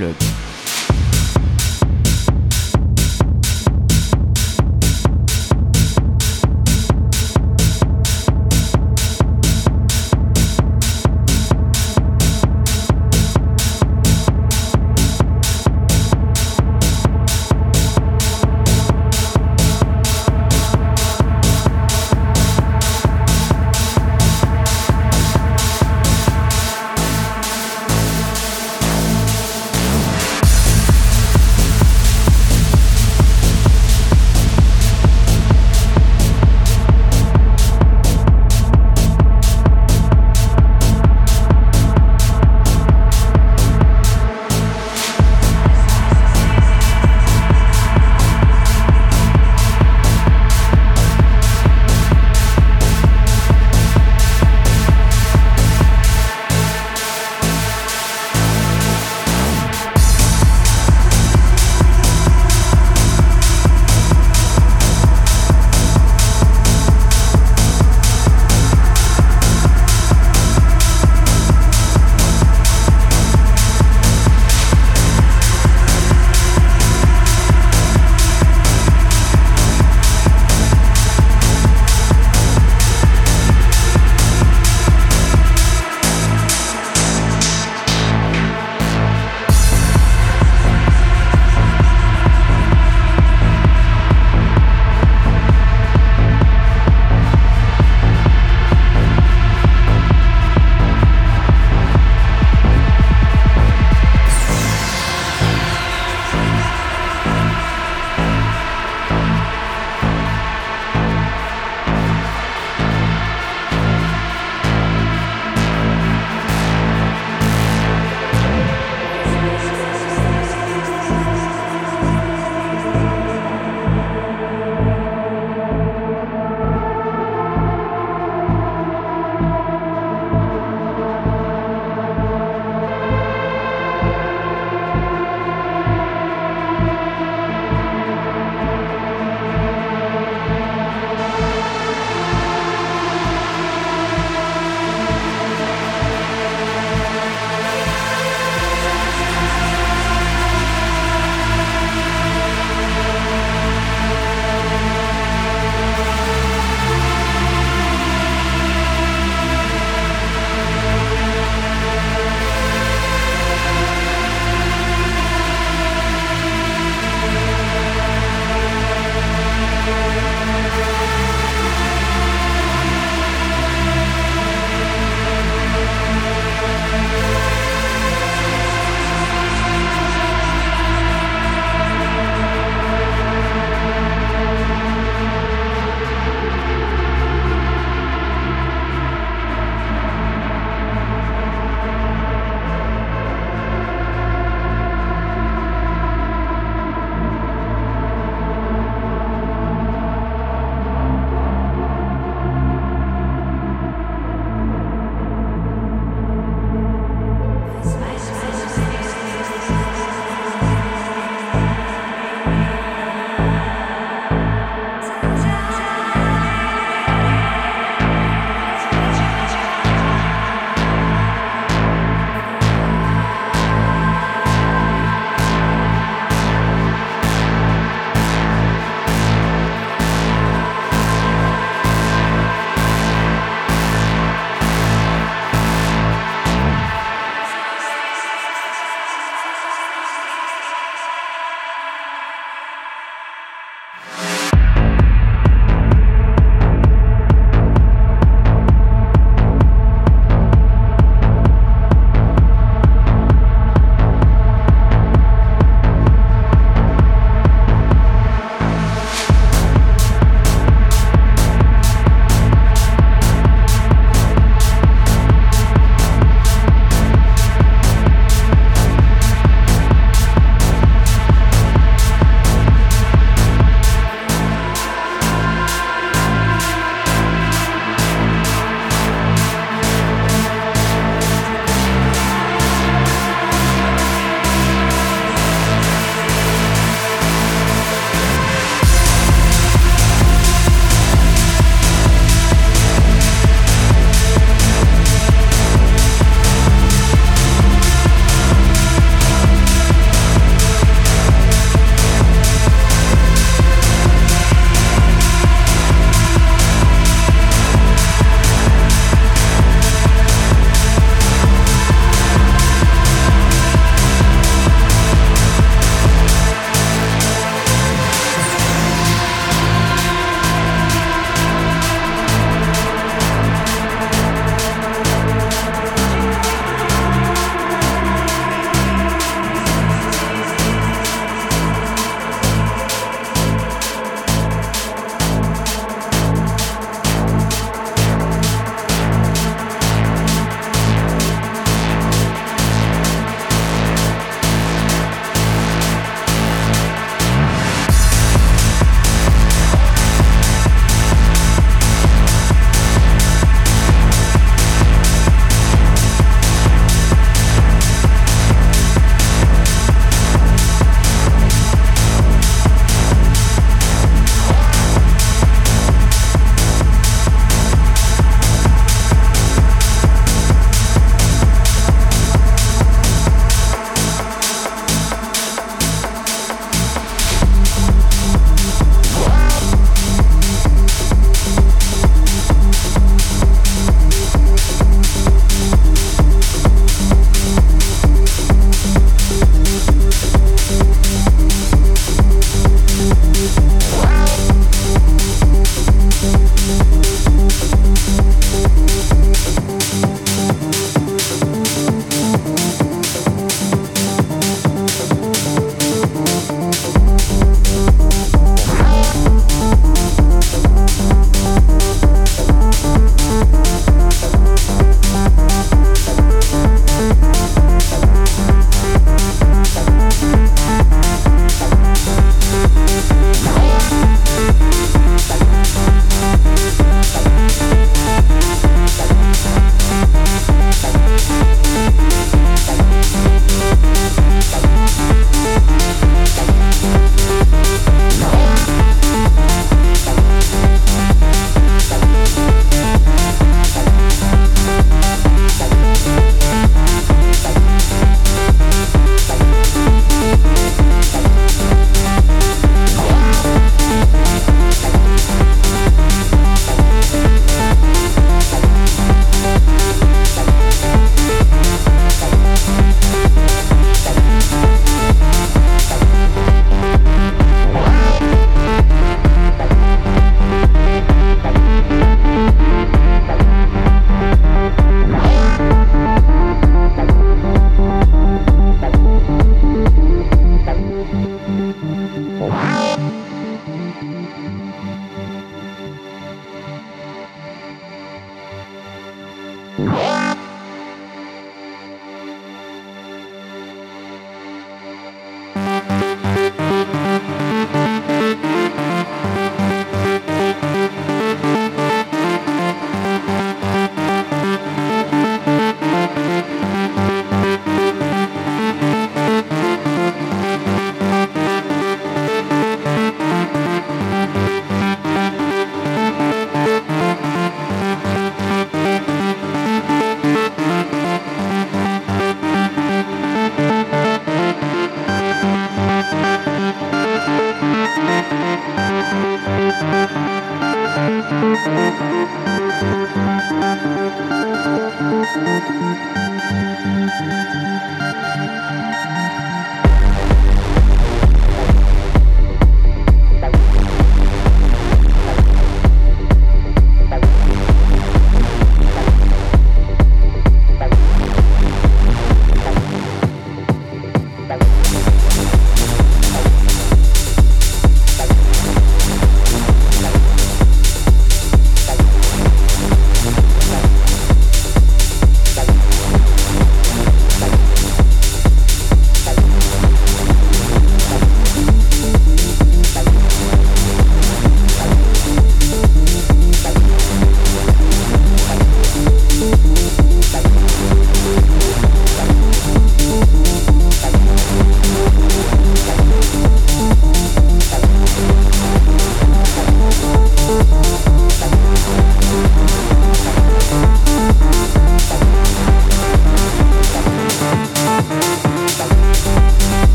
Club.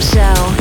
show.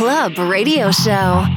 Club Radio Show.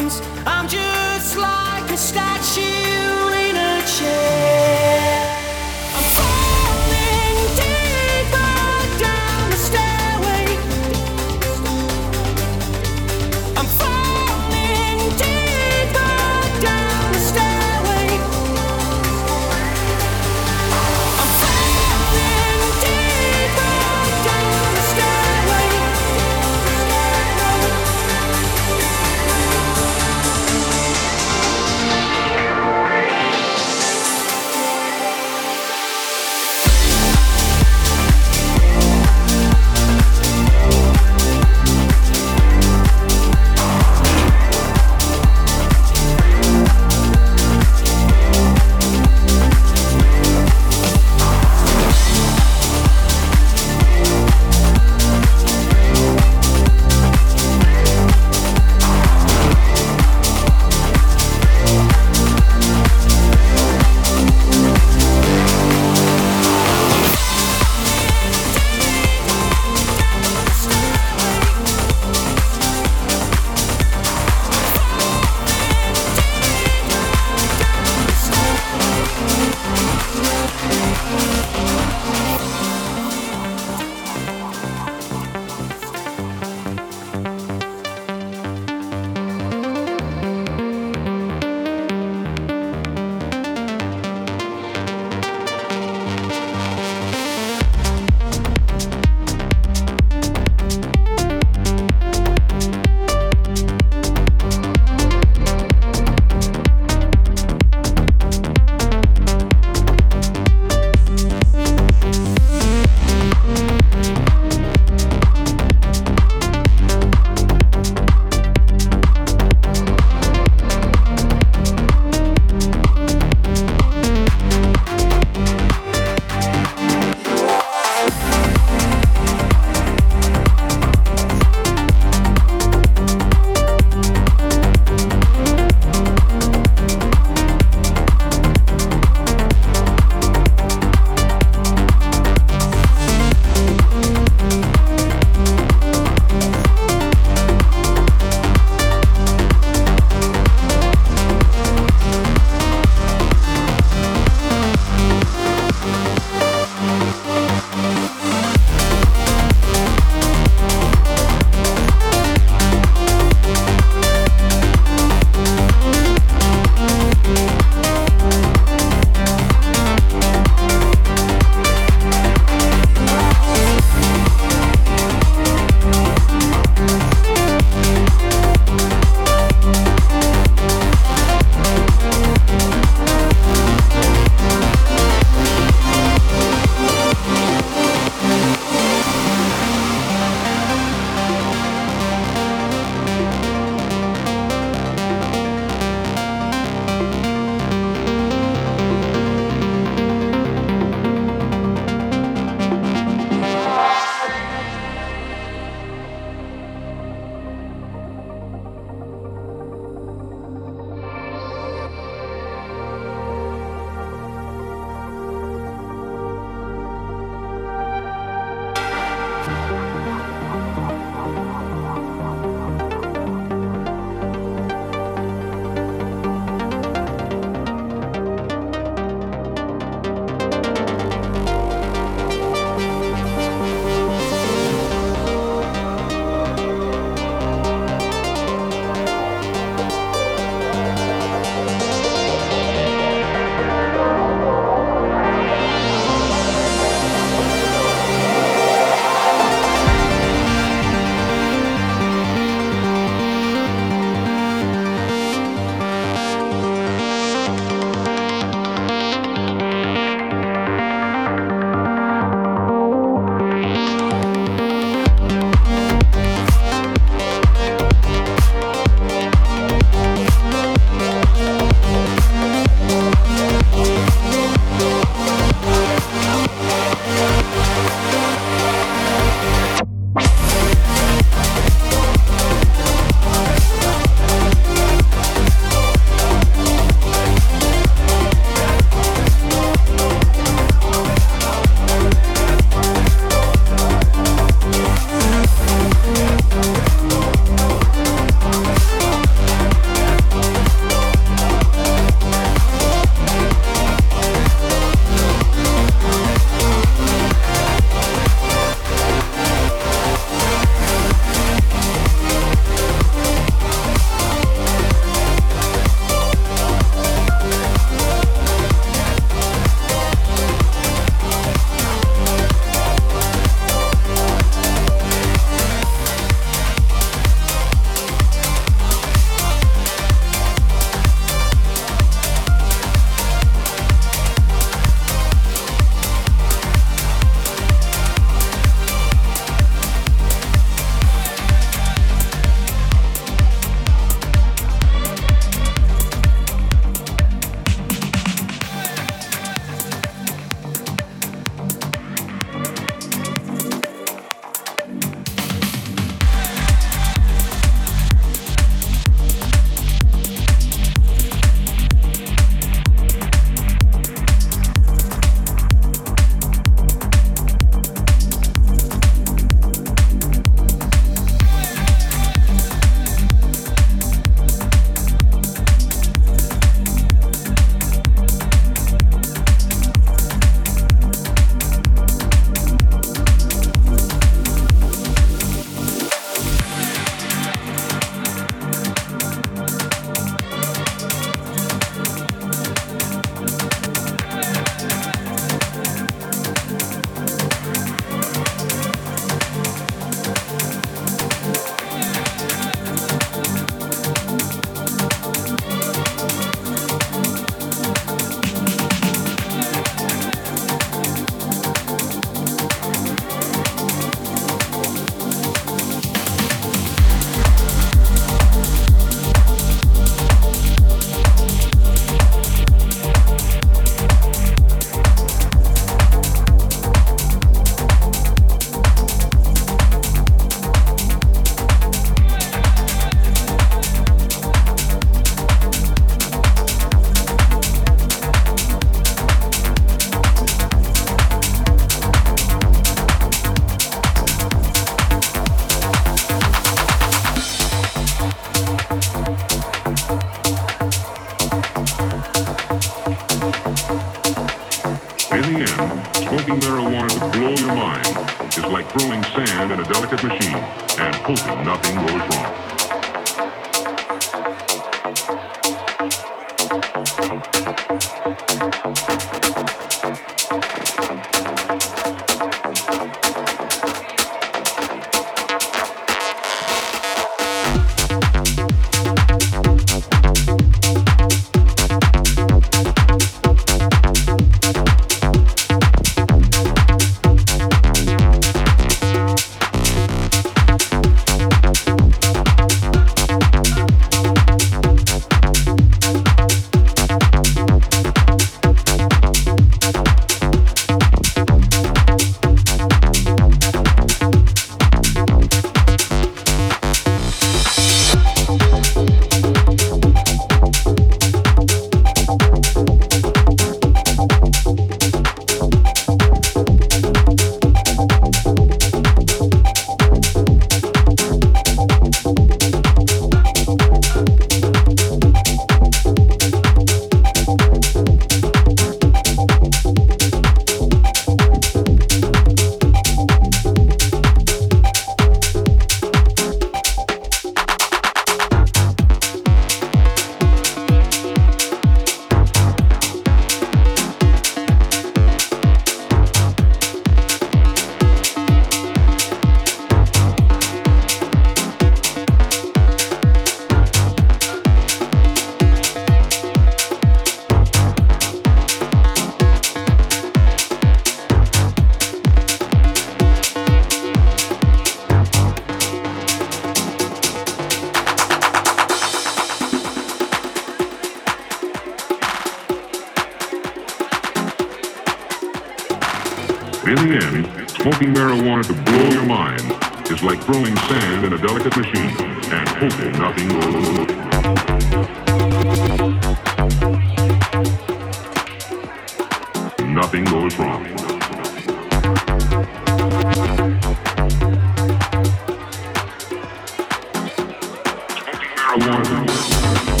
Música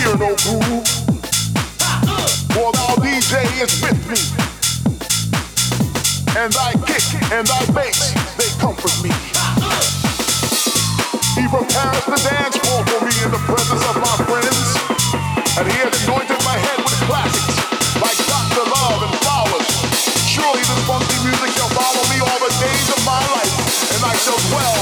Cyrano groove. For thou DJ is with me. And thy kick and thy bass, they comfort me. He prepares the dance floor for me in the presence of my friends. And he has anointed my head with classics like Dr. Love and Flowers. Surely this funky music shall follow me all the days of my life. And I shall dwell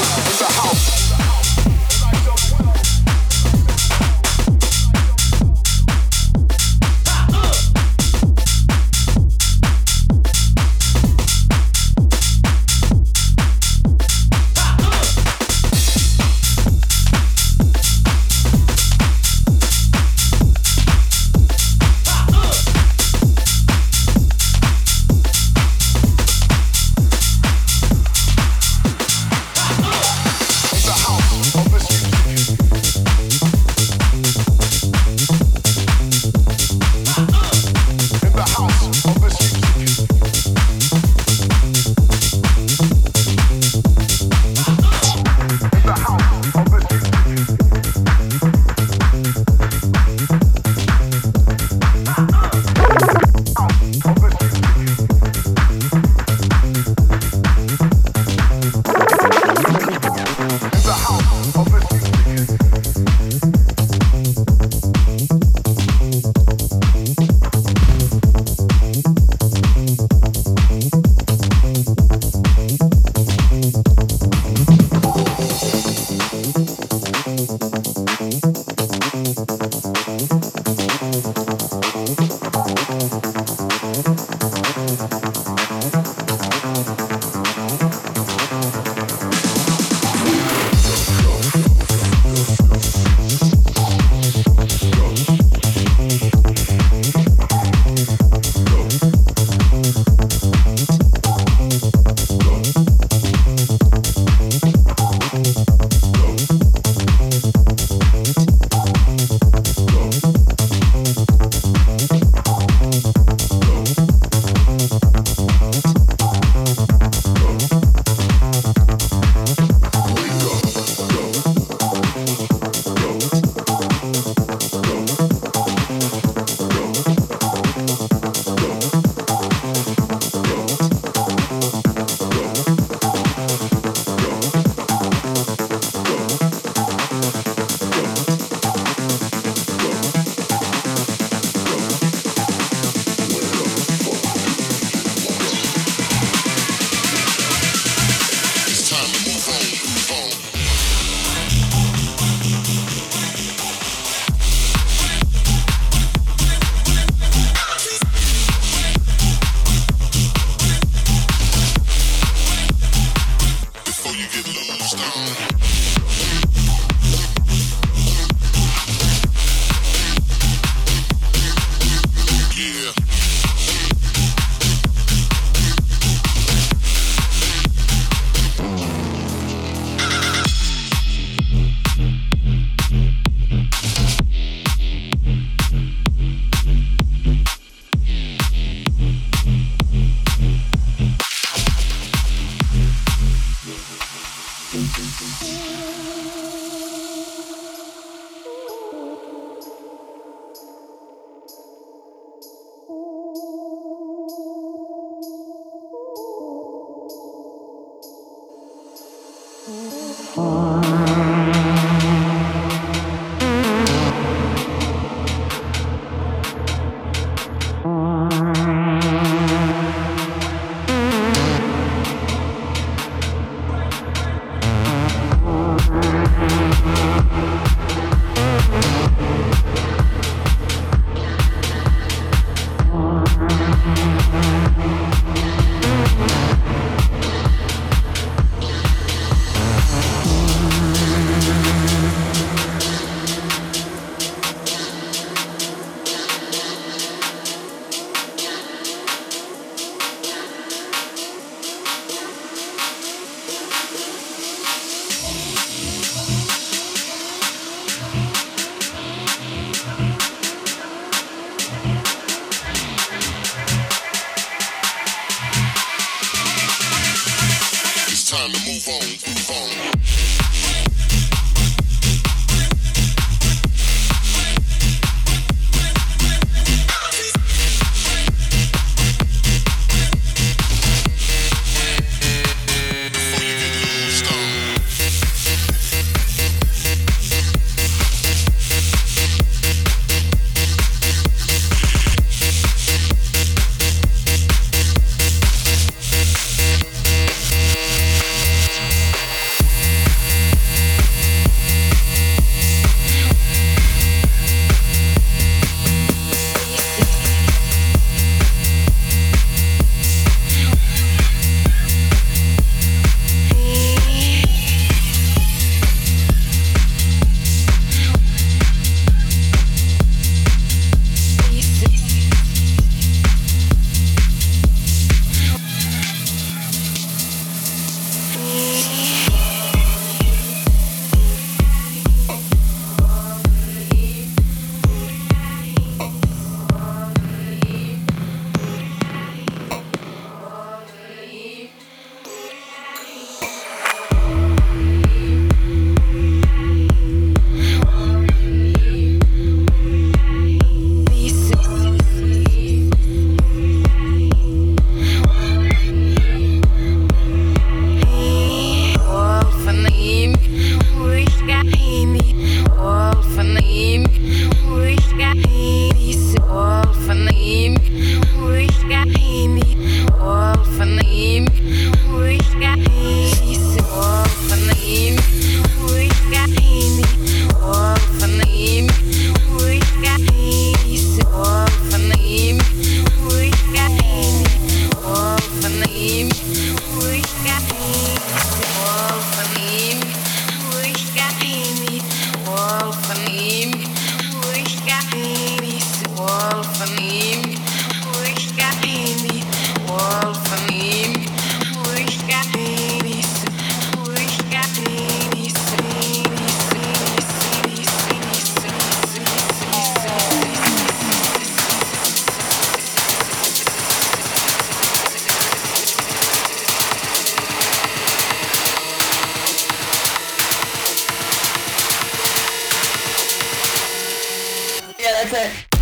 That's it.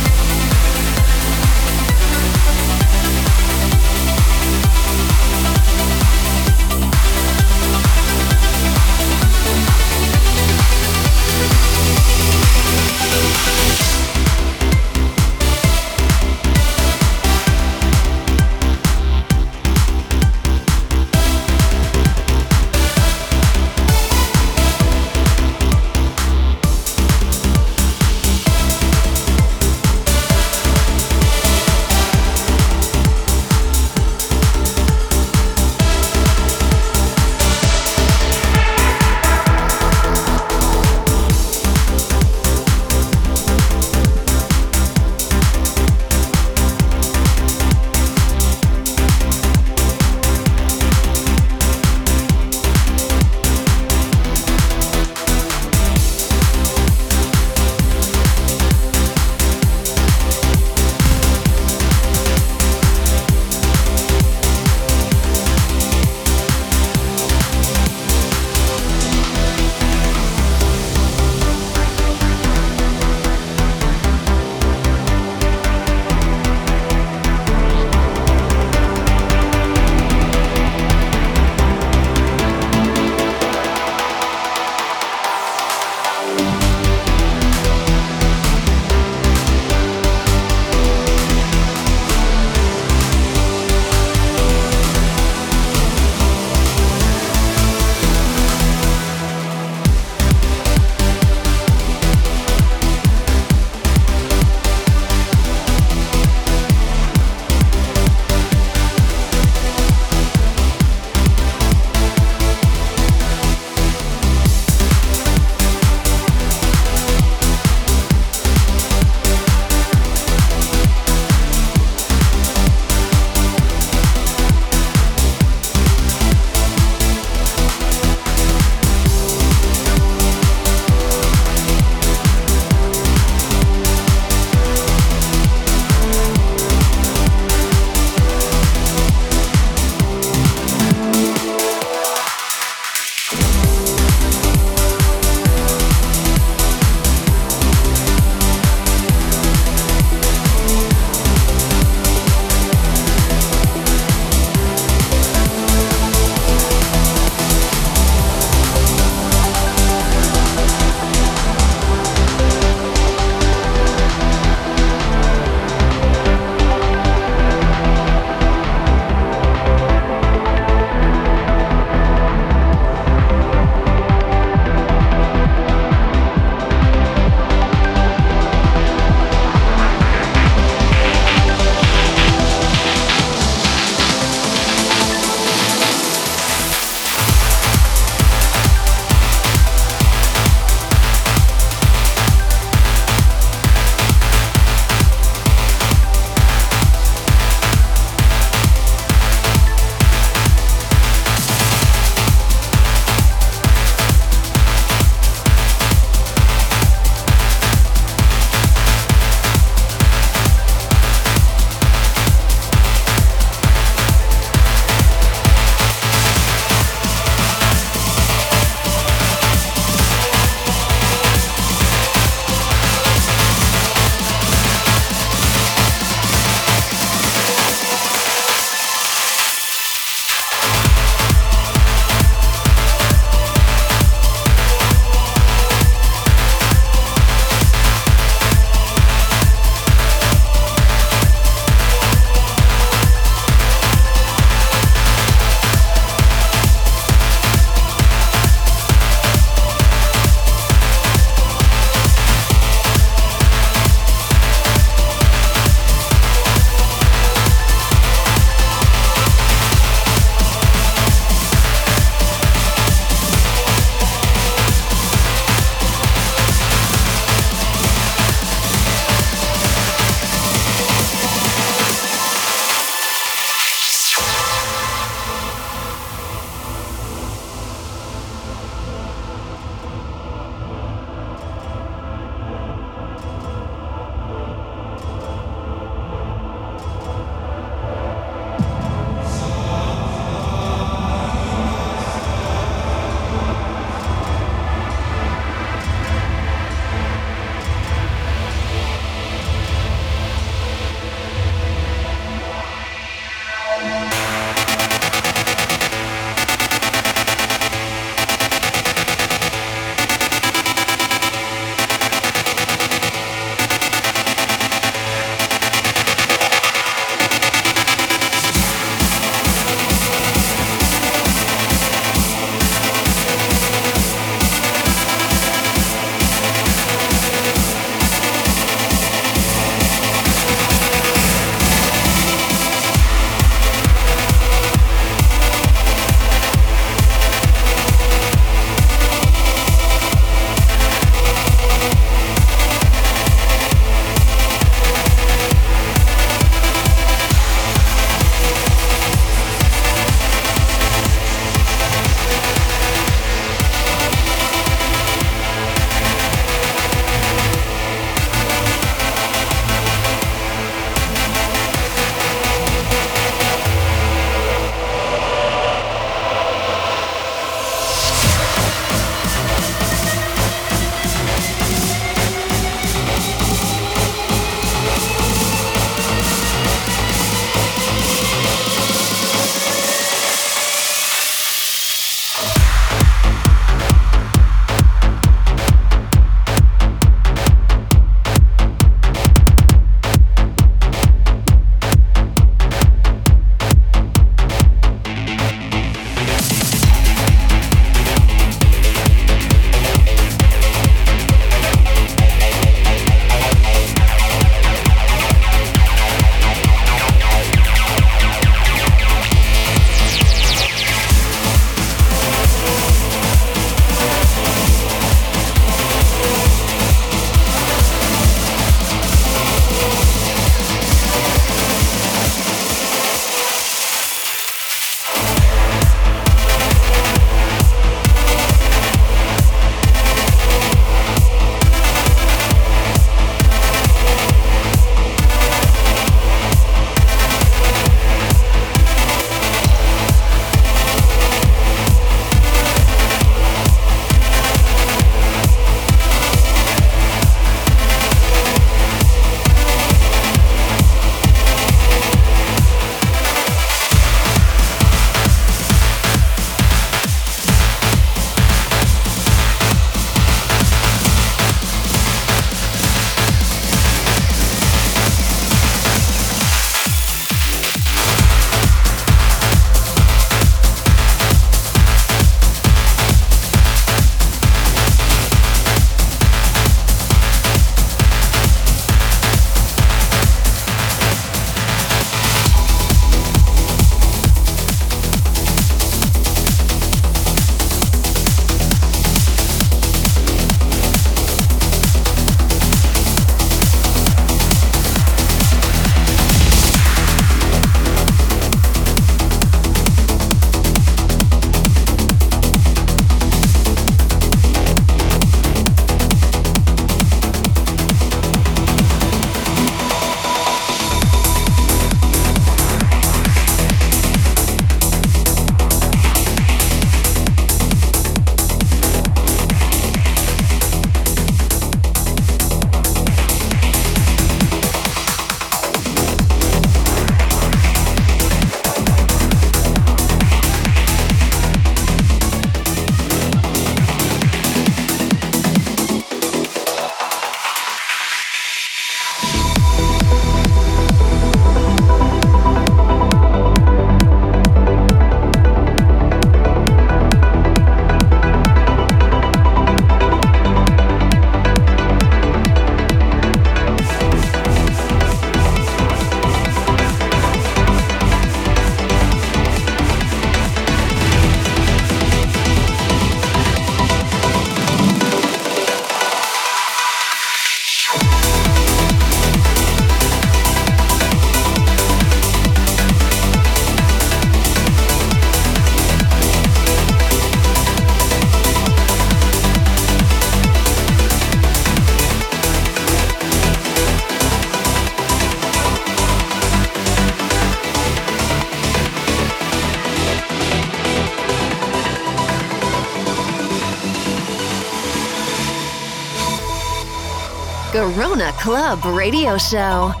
Garona Club Radio Show.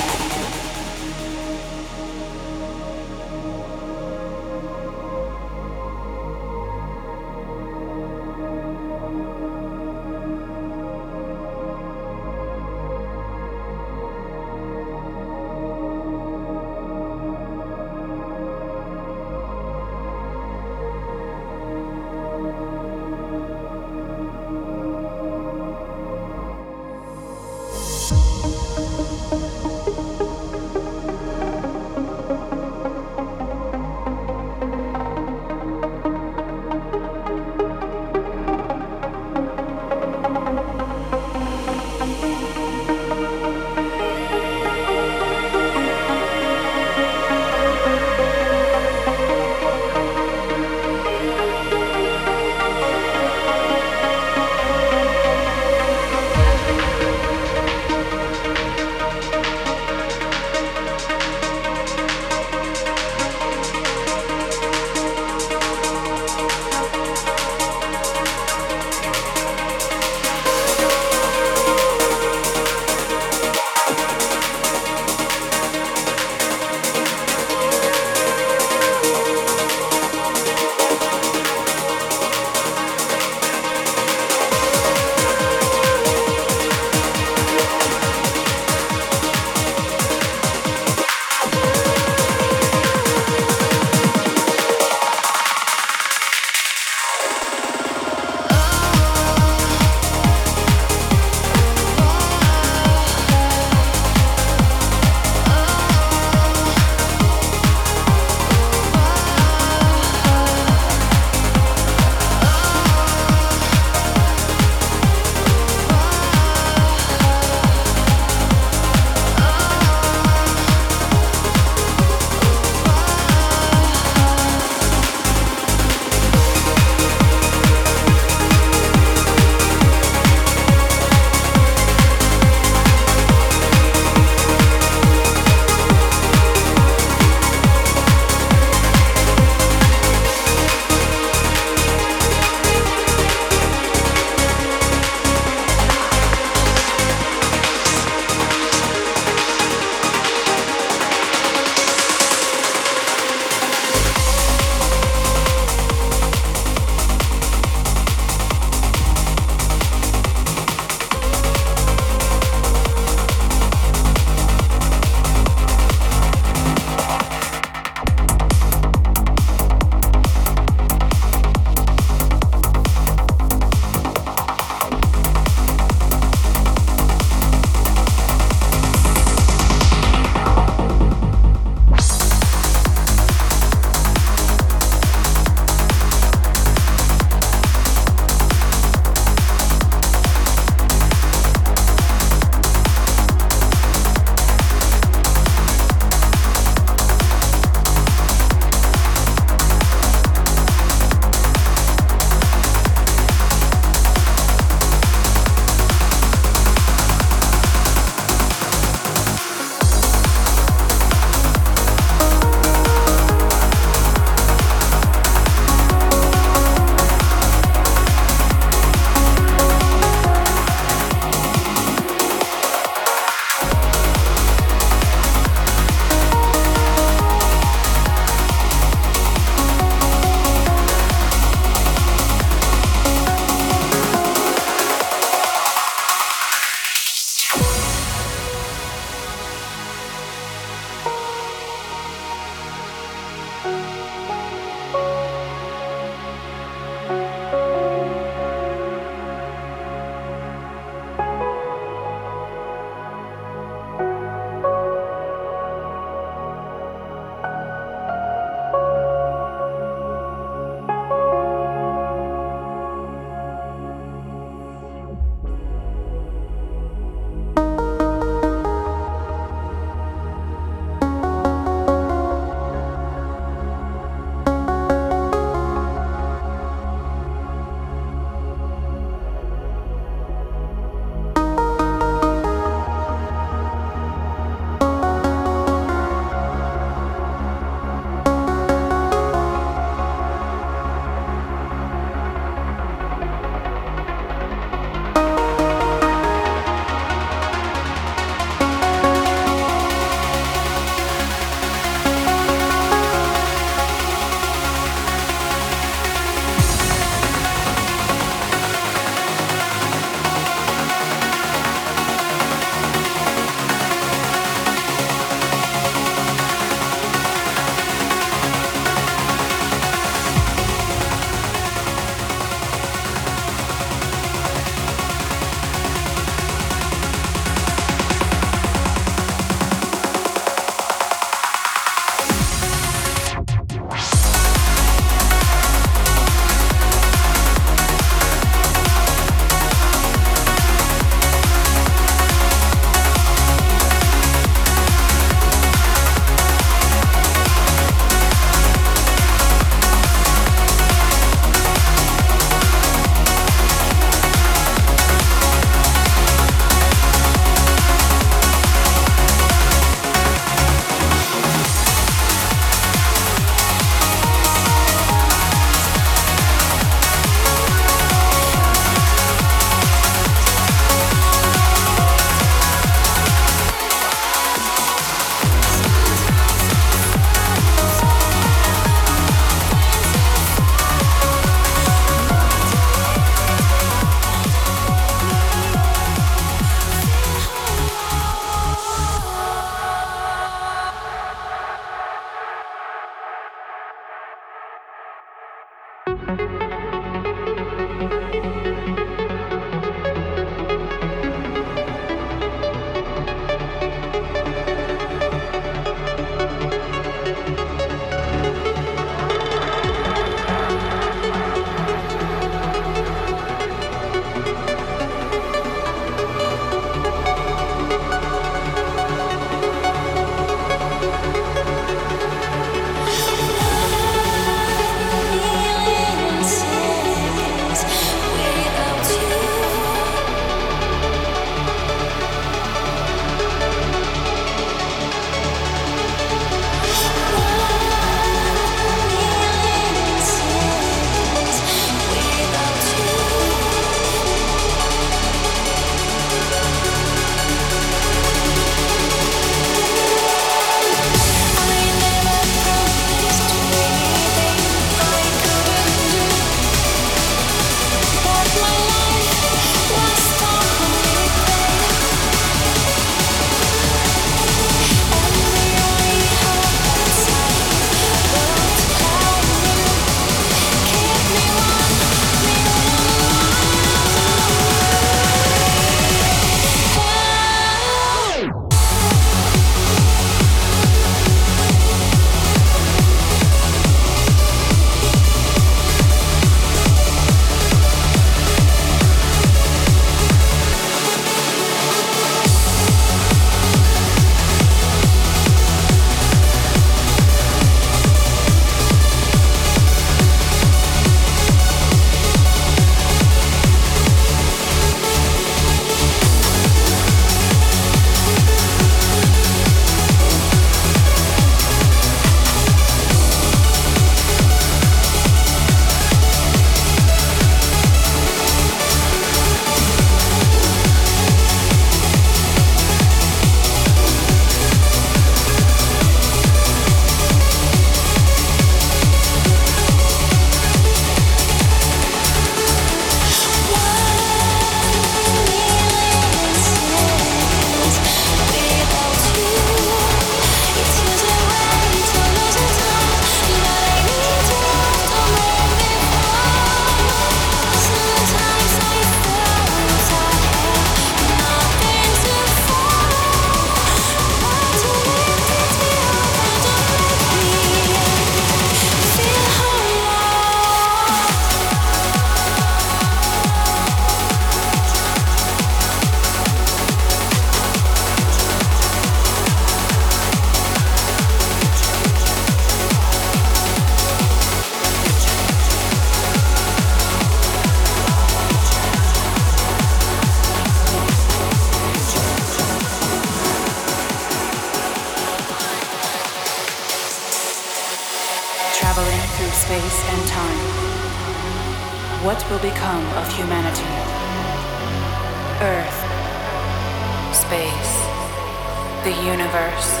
The universe.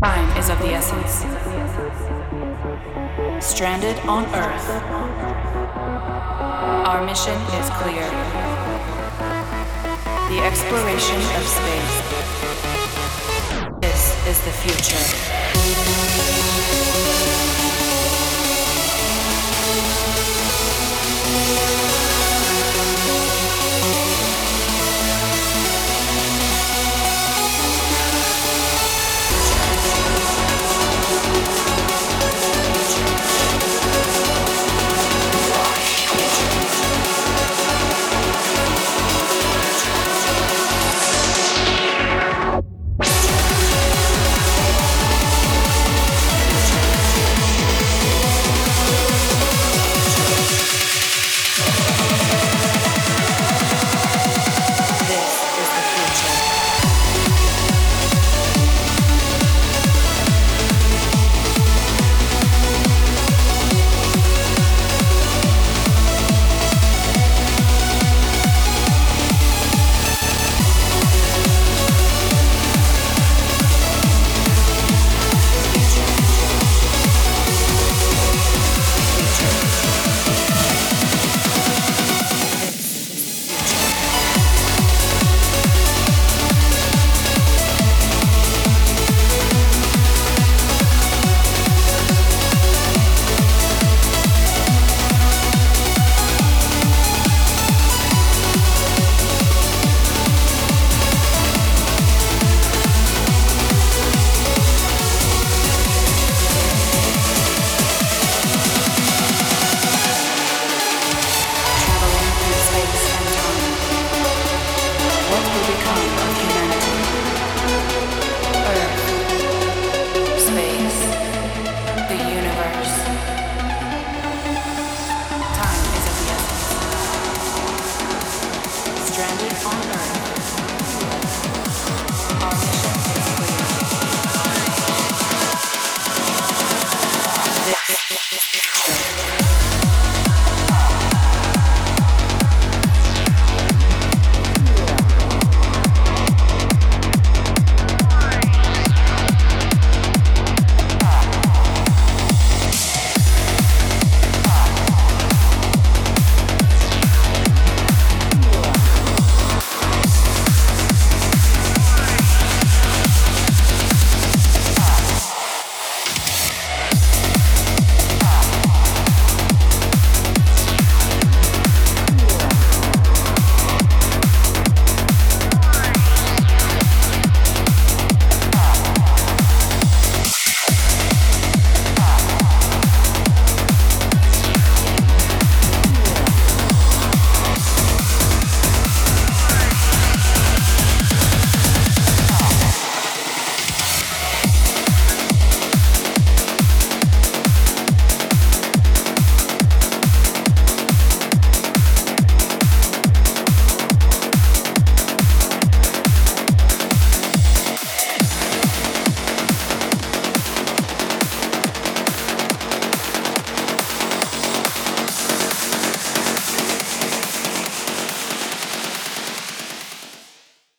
Time is of the essence. Stranded on Earth. Our mission is clear. The exploration of space. This is the future. This